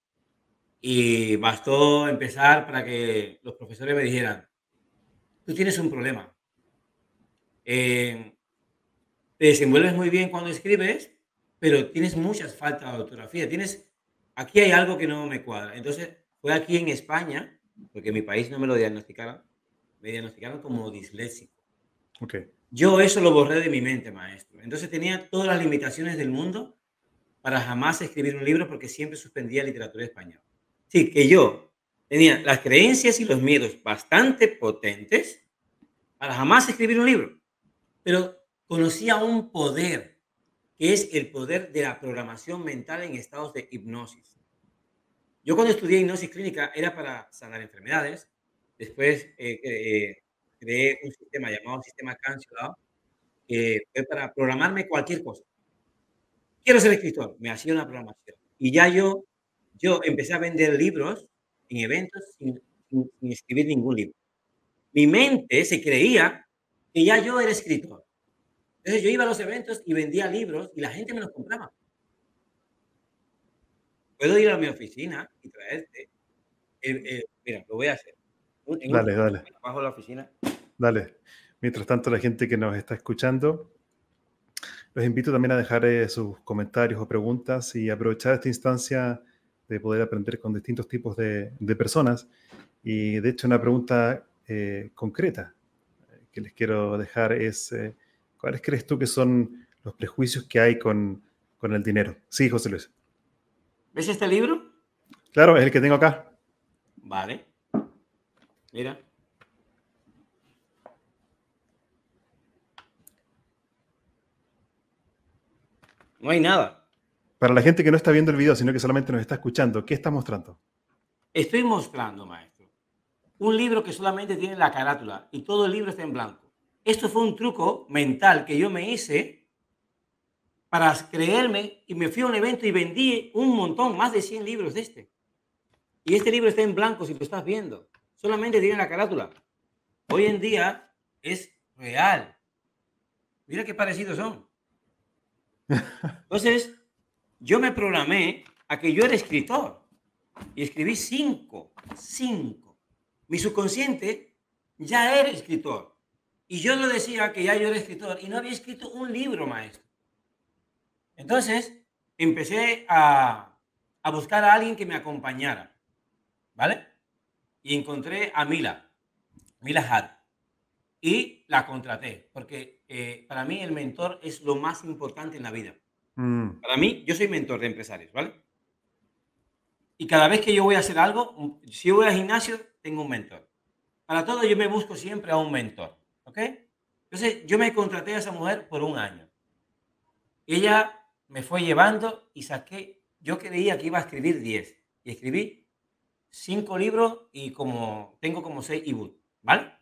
S3: y bastó empezar para que los profesores me dijeran, tú tienes un problema. Eh, te desenvuelves muy bien cuando escribes, pero tienes muchas faltas de ortografía. Tienes, aquí hay algo que no me cuadra. Entonces, fue aquí en España, porque en mi país no me lo diagnosticaron, me diagnosticaron como disléxico.
S2: Okay.
S3: Yo eso lo borré de mi mente, maestro. Entonces tenía todas las limitaciones del mundo para jamás escribir un libro porque siempre suspendía literatura española. Sí, que yo tenía las creencias y los miedos bastante potentes para jamás escribir un libro. Pero conocía un poder, es el poder de la programación mental en estados de hipnosis. Yo cuando estudié hipnosis clínica era para sanar enfermedades, Después eh, eh, creé un sistema llamado sistema cancelado, que fue para programarme cualquier cosa. Quiero ser escritor, me hacía una programación. Y ya yo, yo empecé a vender libros en eventos sin, sin escribir ningún libro. Mi mente se creía que ya yo era escritor. Entonces yo iba a los eventos y vendía libros y la gente me los compraba. Puedo ir a mi oficina y traerte. mira, lo voy a hacer
S2: dale, dale.
S3: Bajo la oficina.
S2: Dale. Mientras tanto, la gente que nos está escuchando, los invito también a dejar eh, sus comentarios o preguntas y aprovechar esta instancia de poder aprender con distintos tipos de, personas. Y de hecho, una pregunta eh, concreta eh, que les quiero dejar es, ¿cuáles crees tú que son los prejuicios que hay con, con el dinero? Sí, José Luis.
S3: ¿Ves este libro?
S2: Claro, es el que tengo acá.
S3: Vale. Mira. no hay nada.
S2: Para la gente que no está viendo el video, sino que solamente nos está escuchando, ¿qué está mostrando?
S3: Estoy mostrando, maestro, un libro que solamente tiene la carátula y todo el libro está en blanco. Esto fue un truco mental que yo me hice para creerme y me fui a un evento y vendí un montón, más de 100 libros de este. Y este libro está en blanco si lo estás viendo. Solamente tiene la carátula. Hoy en día es real. Mira qué parecidos son. Entonces, yo me programé a que yo era escritor y escribí cinco, cinco. Mi subconsciente ya era escritor. Y yo lo decía que ya yo era escritor y no había escrito un libro, maestro. Entonces, empecé a, a buscar a alguien que me acompañara. ¿Vale? Y encontré a Mila, Mila Had. Y la contraté, porque eh, para mí el mentor es lo más importante en la vida. Mm. Para mí, yo soy mentor de empresarios, ¿vale? Y cada vez que yo voy a hacer algo, si yo voy al gimnasio, tengo un mentor. Para todo yo me busco siempre a un mentor, ¿ok? Entonces yo me contraté a esa mujer por un año. Ella me fue llevando y saqué, yo creía que iba a escribir 10 y escribí 5 libros y como tengo como 6 ebooks, ¿vale?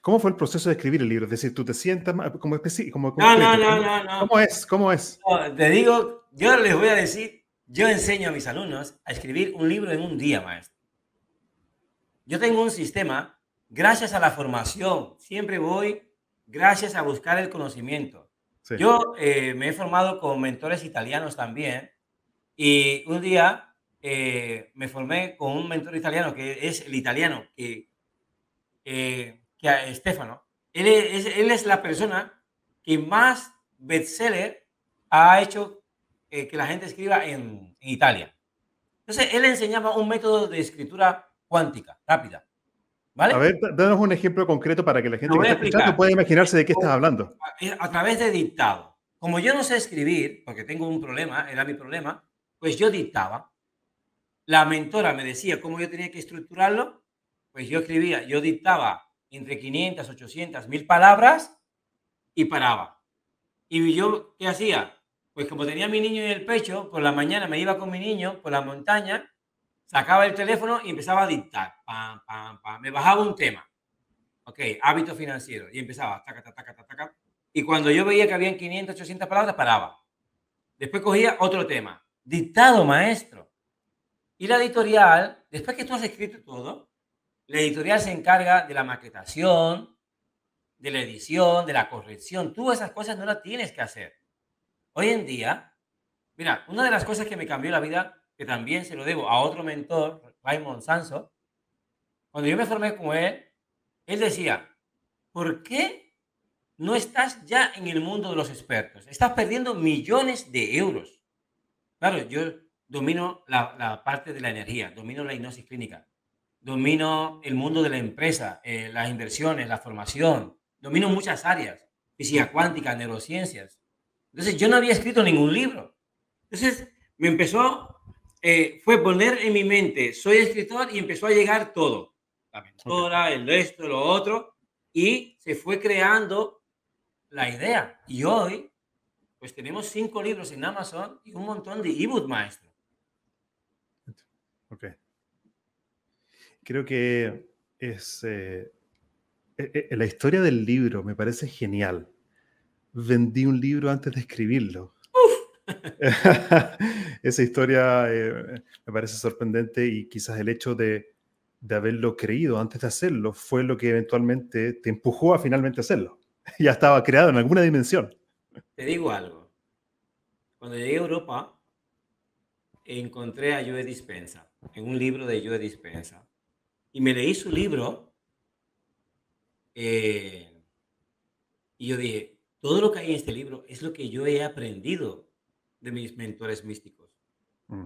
S2: ¿Cómo fue el proceso de escribir el libro? Es decir, tú te sientas como específico. Como,
S3: no, no, no, no, no,
S2: ¿Cómo es? ¿Cómo es?
S3: te digo, yo les voy a decir, yo enseño a mis alumnos a escribir un libro en un día, maestro. Yo tengo un sistema, gracias a la formación, siempre voy gracias a buscar el conocimiento. Yo eh, me he formado con mentores italianos también y un día eh, me formé con un mentor italiano que es el italiano que eh, que a Estefano. Él es, él es la persona que más bestseller ha hecho eh, que la gente escriba en, en, Italia. Entonces, él enseñaba un método de escritura cuántica, rápida. ¿Vale?
S2: A ver, danos un ejemplo concreto para que la gente que está escuchando pueda imaginarse de qué estás hablando.
S3: A, a través de dictado. Como yo no sé escribir, porque tengo un problema, era mi problema, pues yo dictaba. La mentora me decía cómo yo tenía que estructurarlo, pues yo escribía, yo dictaba entre 500, 800, 1000 palabras y paraba. ¿Y yo qué hacía? Pues como tenía mi niño en el pecho, por la mañana me iba con mi niño por la montaña, sacaba el teléfono y empezaba a dictar. Pam, pam, pam. Me bajaba un tema. Ok, hábito financiero. Y empezaba. Taca, taca, taca, taca. Y cuando yo veía que habían 500, 800 palabras, paraba. Después cogía otro tema. Dictado, maestro. Y la editorial, después que tú has escrito todo, la editorial se encarga de la maquetación, de la edición, de la corrección. Tú esas cosas no las tienes que hacer. Hoy en día, mira, una de las cosas que me cambió la vida, que también se lo debo a otro mentor, Raymond Sanso, cuando yo me formé con él, él decía, ¿por qué no estás ya en el mundo de los expertos? Estás perdiendo millones de euros. Claro, yo domino la, parte de la energía, domino la hipnosis clínica, domino el mundo de la empresa, eh, las inversiones, la formación, domino muchas áreas, física cuántica, neurociencias. Entonces yo no había escrito ningún libro. Entonces me empezó, eh, fue poner en mi mente, soy escritor y empezó a llegar todo. La mentora, el esto, lo otro, y se fue creando la idea. Y hoy, pues tenemos cinco libros en Amazon y un montón de ebook maestro.
S2: Ok creo que es eh, e, e, la historia del libro me parece genial. Vendí un libro antes de escribirlo. Esa historia eh, me parece sorprendente y quizás el hecho de, de, haberlo creído antes de hacerlo fue lo que eventualmente te empujó a finalmente hacerlo. ya estaba creado en alguna dimensión.
S3: Te digo algo. Cuando llegué a Europa, encontré a Joe Dispensa, en un libro de Joe Dispensa y me leí su libro eh, y yo dije, todo lo que hay en este libro es lo que yo he aprendido de mis mentores místicos. Mm.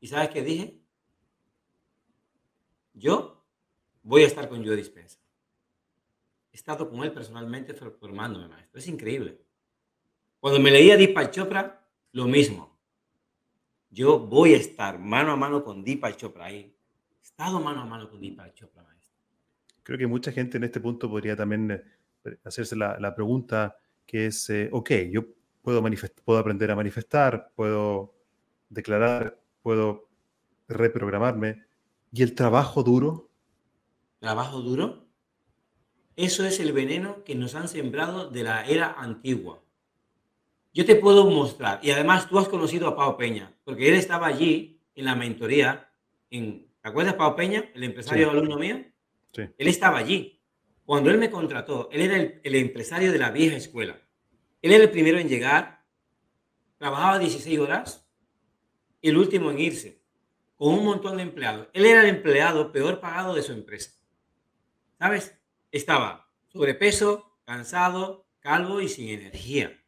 S3: ¿Y sabes qué dije? Yo voy a estar con Joe Dispensa. He estado con él personalmente formándome, maestro. Es increíble. Cuando me leía Deepak Chopra, lo mismo. Yo voy a estar mano a mano con Deepak Chopra ahí estado mano a mano con Deepak Chopra, maestro.
S2: Creo que mucha gente en este punto podría también eh, hacerse la, pregunta que es, eh, ok, yo puedo, puedo aprender a manifestar, puedo declarar, puedo reprogramarme. ¿Y el trabajo duro?
S3: ¿Trabajo duro? Eso es el veneno que nos han sembrado de la era antigua. Yo te puedo mostrar, y además tú has conocido a Pau Peña, porque él estaba allí en la mentoría. En, ¿Te acuerdas, Pau Peña, el empresario alumno mío? Sí. Él estaba allí. Cuando él me contrató, él era el, empresario de la vieja escuela. Él era el primero en llegar, trabajaba 16 horas y el último en irse, con un montón de empleados. Él era el empleado peor pagado de su empresa. ¿Sabes? Estaba sobrepeso, cansado, calvo y sin energía.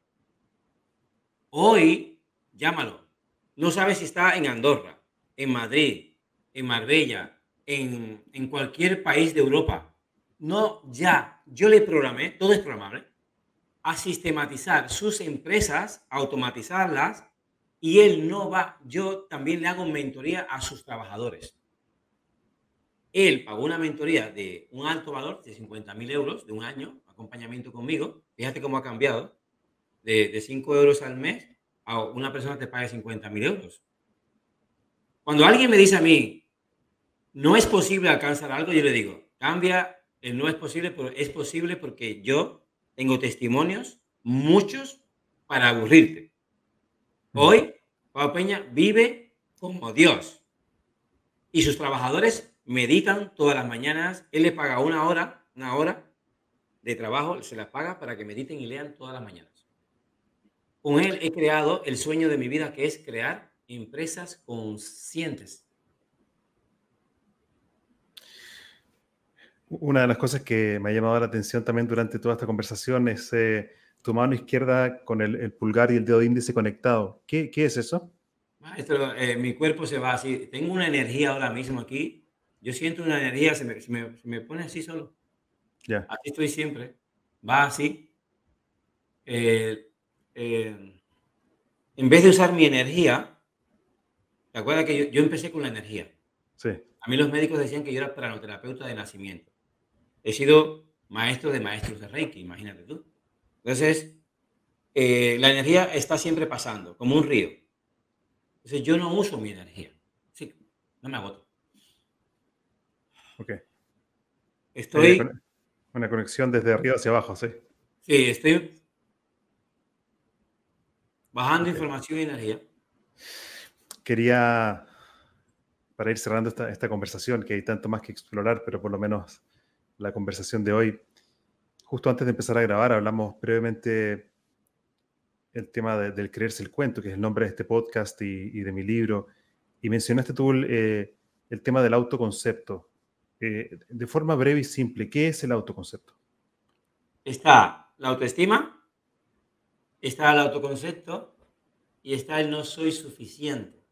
S3: Hoy, llámalo, no sabes si está en Andorra, en Madrid, en Marbella, en, en cualquier país de Europa no ya, yo le programé, todo es programable, a sistematizar sus empresas, automatizarlas, y él no va, yo también le hago mentoría a sus trabajadores. Él pagó una mentoría de un alto valor, de 50 mil euros, de un año, acompañamiento conmigo. Fíjate cómo ha cambiado. De, de 5 euros al mes a una persona te pague 50 mil euros. Cuando alguien me dice a mí, no es posible alcanzar algo, yo le digo, cambia no es posible, pero es posible porque yo tengo testimonios, muchos, para aburrirte. Hoy, Pablo Peña vive como Dios. Y sus trabajadores meditan todas las mañanas. Él le paga una hora, una hora de trabajo, se la paga para que mediten y lean todas las mañanas. Con él he creado el sueño de mi vida, que es crear empresas conscientes.
S2: Una de las cosas que me ha llamado la atención también durante toda esta conversación es eh, tu mano izquierda con el, pulgar y el dedo índice conectado. ¿Qué, qué es eso?
S3: Maestro, eh, mi cuerpo se va así. Tengo una energía ahora mismo aquí. Yo siento una energía, se me, se me, se me pone así solo. Ya. Así estoy siempre. Va así. Eh, en vez de usar mi energía, ¿te acuerdas que yo, yo empecé con la energía? Sí. A mí los médicos decían que yo era pranoterapeuta de nacimiento he sido maestro de maestros de Reiki, imagínate tú. Entonces, eh, la energía está siempre pasando, como un río. Entonces, yo no uso mi energía. Sí, no me agoto.
S2: Ok. Estoy... Una conexión desde arriba hacia abajo, sí.
S3: Sí, estoy bajando información y energía.
S2: Quería, para ir cerrando esta, esta conversación, que hay tanto más que explorar, pero por lo menos la conversación de hoy. Justo antes de empezar a grabar, hablamos brevemente el tema del creerse el cuento, que es el nombre de este podcast y, de mi libro. Y mencionaste tú eh, el tema del autoconcepto. Eh, de forma breve y simple, ¿qué es el autoconcepto?
S3: Está la autoestima, está el autoconcepto y está el no soy suficiente.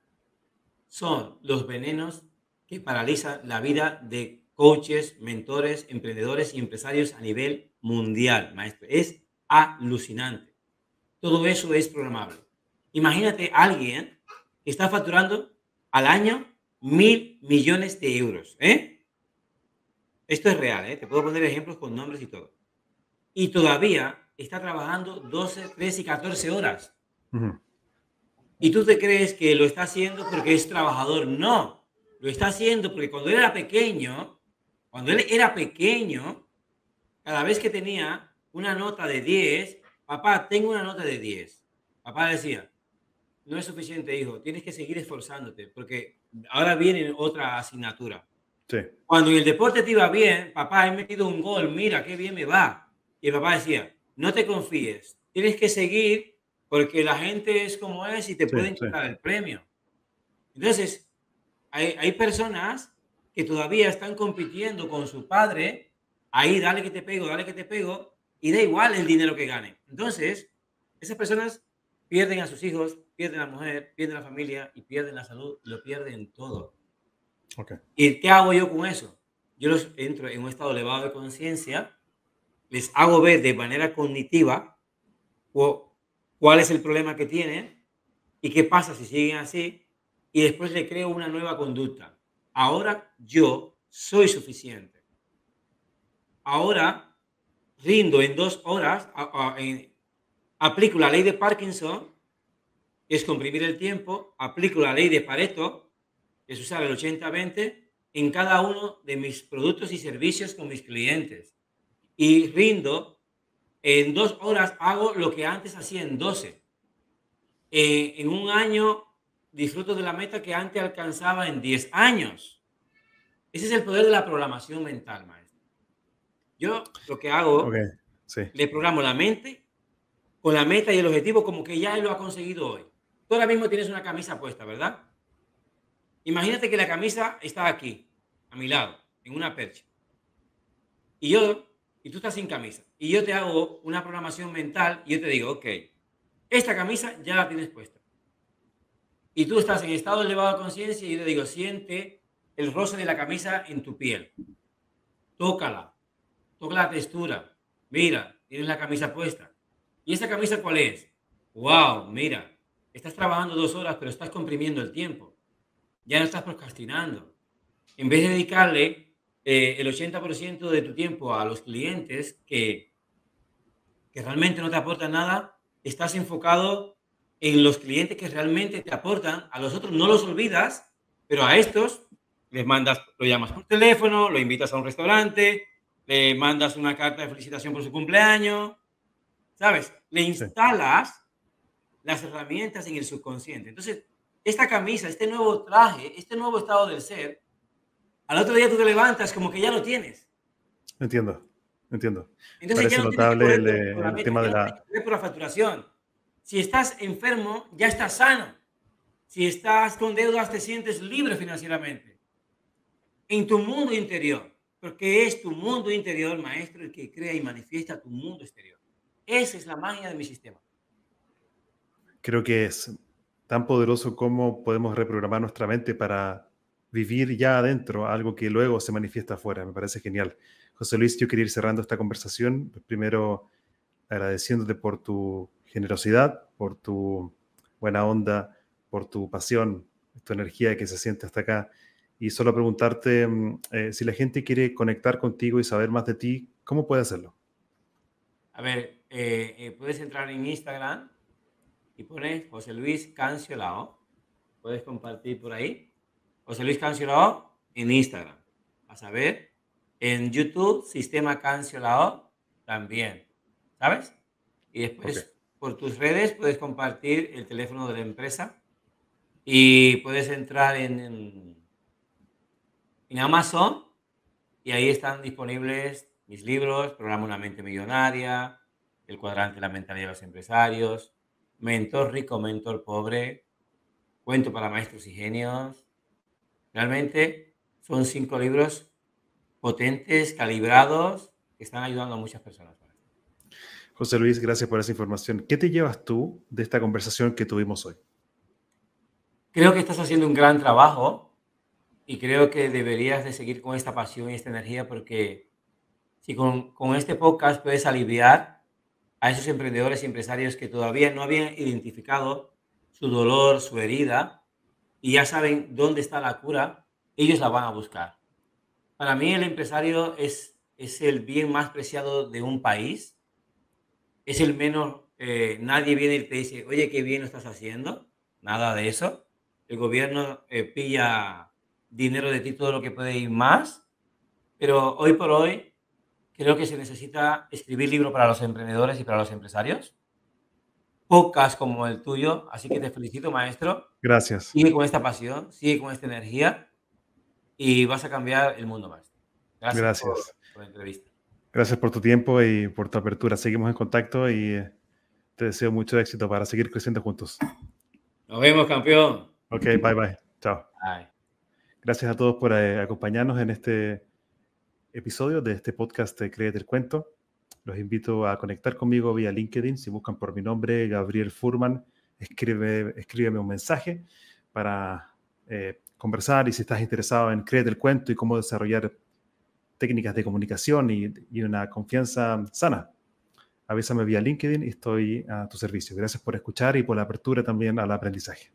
S3: Son los venenos que paralizan la vida de coaches, mentores, emprendedores y empresarios a nivel mundial, maestro. Es alucinante. Todo eso es programable. Imagínate a alguien que está facturando al año mil millones de euros. ¿eh? Esto es real, ¿eh? te puedo poner ejemplos con nombres y todo. Y todavía está trabajando 12, 13 y 14 horas. Y tú te crees que lo está haciendo porque es trabajador. No, lo está haciendo porque cuando era pequeño cuando él era pequeño, cada vez que tenía una nota de 10, papá, tengo una nota de 10. Papá decía, no es suficiente, hijo, tienes que seguir esforzándote, porque ahora viene otra asignatura. Sí. Cuando en el deporte te iba bien, papá, he metido un gol, mira qué bien me va. Y el papá decía, no te confíes, tienes que seguir porque la gente es como es y te pueden quitar el premio. Entonces, hay, hay personas que todavía están compitiendo con su padre, ahí dale que te pego, dale que te pego, y da igual el dinero que gane. Entonces, esas personas pierden a sus hijos, pierden a la mujer, pierden a la familia y pierden la salud, lo pierden todo. Okay. ¿Y qué hago yo con eso? Yo los entro en un estado elevado de conciencia, les hago ver de manera cognitiva cuál es el problema que tienen y qué pasa si siguen así, y después le creo una nueva conducta ahora yo soy suficiente. Ahora rindo en dos horas, aplico la ley de Parkinson, que es comprimir el tiempo, aplico la ley de Pareto, que es usar el 80-20, en cada uno de mis productos y servicios con mis clientes. Y rindo, en dos horas hago lo que antes hacía en 12. Eh, en un año disfruto de la meta que antes alcanzaba en 10 años. Ese es el poder de la programación mental, maestro. Yo lo que hago, le programo la mente con la meta y el objetivo como que ya él lo ha conseguido hoy. Tú ahora mismo tienes una camisa puesta, ¿verdad? Imagínate que la camisa está aquí, a mi lado, en una percha. Y yo, y tú estás sin camisa. Y yo te hago una programación mental y yo te digo, ok, esta camisa ya la tienes puesta. Y tú estás en estado elevado de conciencia y te digo, siente el roce de la camisa en tu piel. Tócala. Toca la textura. Mira, tienes la camisa puesta. ¿Y esta camisa cuál es? ¡Wow! Mira, estás trabajando dos horas, pero estás comprimiendo el tiempo. Ya no estás procrastinando. En vez de dedicarle eh, el 80% de tu tiempo a los clientes que, que realmente no te aportan nada, estás enfocado en los clientes que realmente te aportan. A los otros no los olvidas, pero a estos les mandas, lo llamas por teléfono, lo invitas a un restaurante, le mandas una carta de felicitación por su cumpleaños, ¿sabes? Le instalas las herramientas en el subconsciente. Entonces, esta camisa, este nuevo traje, este nuevo estado del ser, al otro día tú te levantas como que ya lo tienes.
S2: Entiendo, entiendo. Entonces, Parece notable el, tema de la...
S3: Por la facturación. Si estás enfermo, ya estás sano. Si estás con deudas, te sientes libre financieramente. En tu mundo interior. Porque es tu mundo interior, maestro, el que crea y manifiesta tu mundo exterior. Esa es la magia de mi sistema.
S2: Creo que es tan poderoso como podemos reprogramar nuestra mente para vivir ya adentro algo que luego se manifiesta afuera. Me parece genial. José Luis, yo quería ir cerrando esta conversación. Primero, agradeciéndote por tu generosidad, por tu buena onda, por tu pasión, tu energía que se siente hasta acá y solo preguntarte mm, eh, si la gente quiere conectar contigo y saber más de ti, ¿cómo puede hacerlo?
S3: A ver, eh, eh, puedes entrar en Instagram y pones José Luis Canciolao. Puedes compartir por ahí. José Luis Canciolao en Instagram. A saber, en YouTube, Sistema Canciolao también. ¿Sabes? Y después por tus redes puedes compartir el teléfono de la empresa y puedes entrar en Amazon y ahí están disponibles mis libros, Programa Una Mente Millonaria, El Cuadrante de la Mentalidad de los Empresarios, Mentor Rico, Mentor Pobre, Cuento para Maestros y Genios. Realmente son cinco libros potentes, calibrados, que están ayudando a muchas personas.
S2: José Luis, gracias por esa información. ¿Qué te llevas tú de esta conversación que tuvimos hoy?
S3: Creo que estás haciendo un gran trabajo y creo que deberías de seguir con esta pasión y esta energía porque si con, con este podcast puedes aliviar a esos emprendedores y empresarios que todavía no habían identificado su dolor, su herida, y ya saben dónde está la cura, ellos la van a buscar. Para mí el empresario es, es el bien más preciado de un país, es el menos, eh, nadie viene y te dice, oye, qué bien lo estás haciendo, nada de eso. El gobierno eh, pilla dinero de ti todo lo que puede ir más, pero hoy por hoy creo que se necesita escribir libros para los emprendedores y para los empresarios. Pocas como el tuyo, así que te felicito, maestro.
S2: Gracias.
S3: Sigue con esta pasión, sigue con esta energía y vas a cambiar el mundo, maestro.
S2: Gracias, Gracias. Por, la entrevista. Gracias por tu tiempo y por tu apertura. Seguimos en contacto y te deseo mucho éxito para seguir creciendo juntos.
S3: Nos vemos, campeón.
S2: Ok, bye bye. Chao. Bye. Gracias a todos por eh, acompañarnos en este episodio de este podcast de Créete el Cuento. Los invito a conectar conmigo vía LinkedIn. Si buscan por mi nombre, Gabriel Furman, escribe, escríbeme un mensaje para eh, conversar y si estás interesado en Créete el Cuento y cómo desarrollar técnicas de comunicación y, una confianza sana, avísame vía LinkedIn y estoy a tu servicio. Gracias por escuchar y por la apertura también al aprendizaje.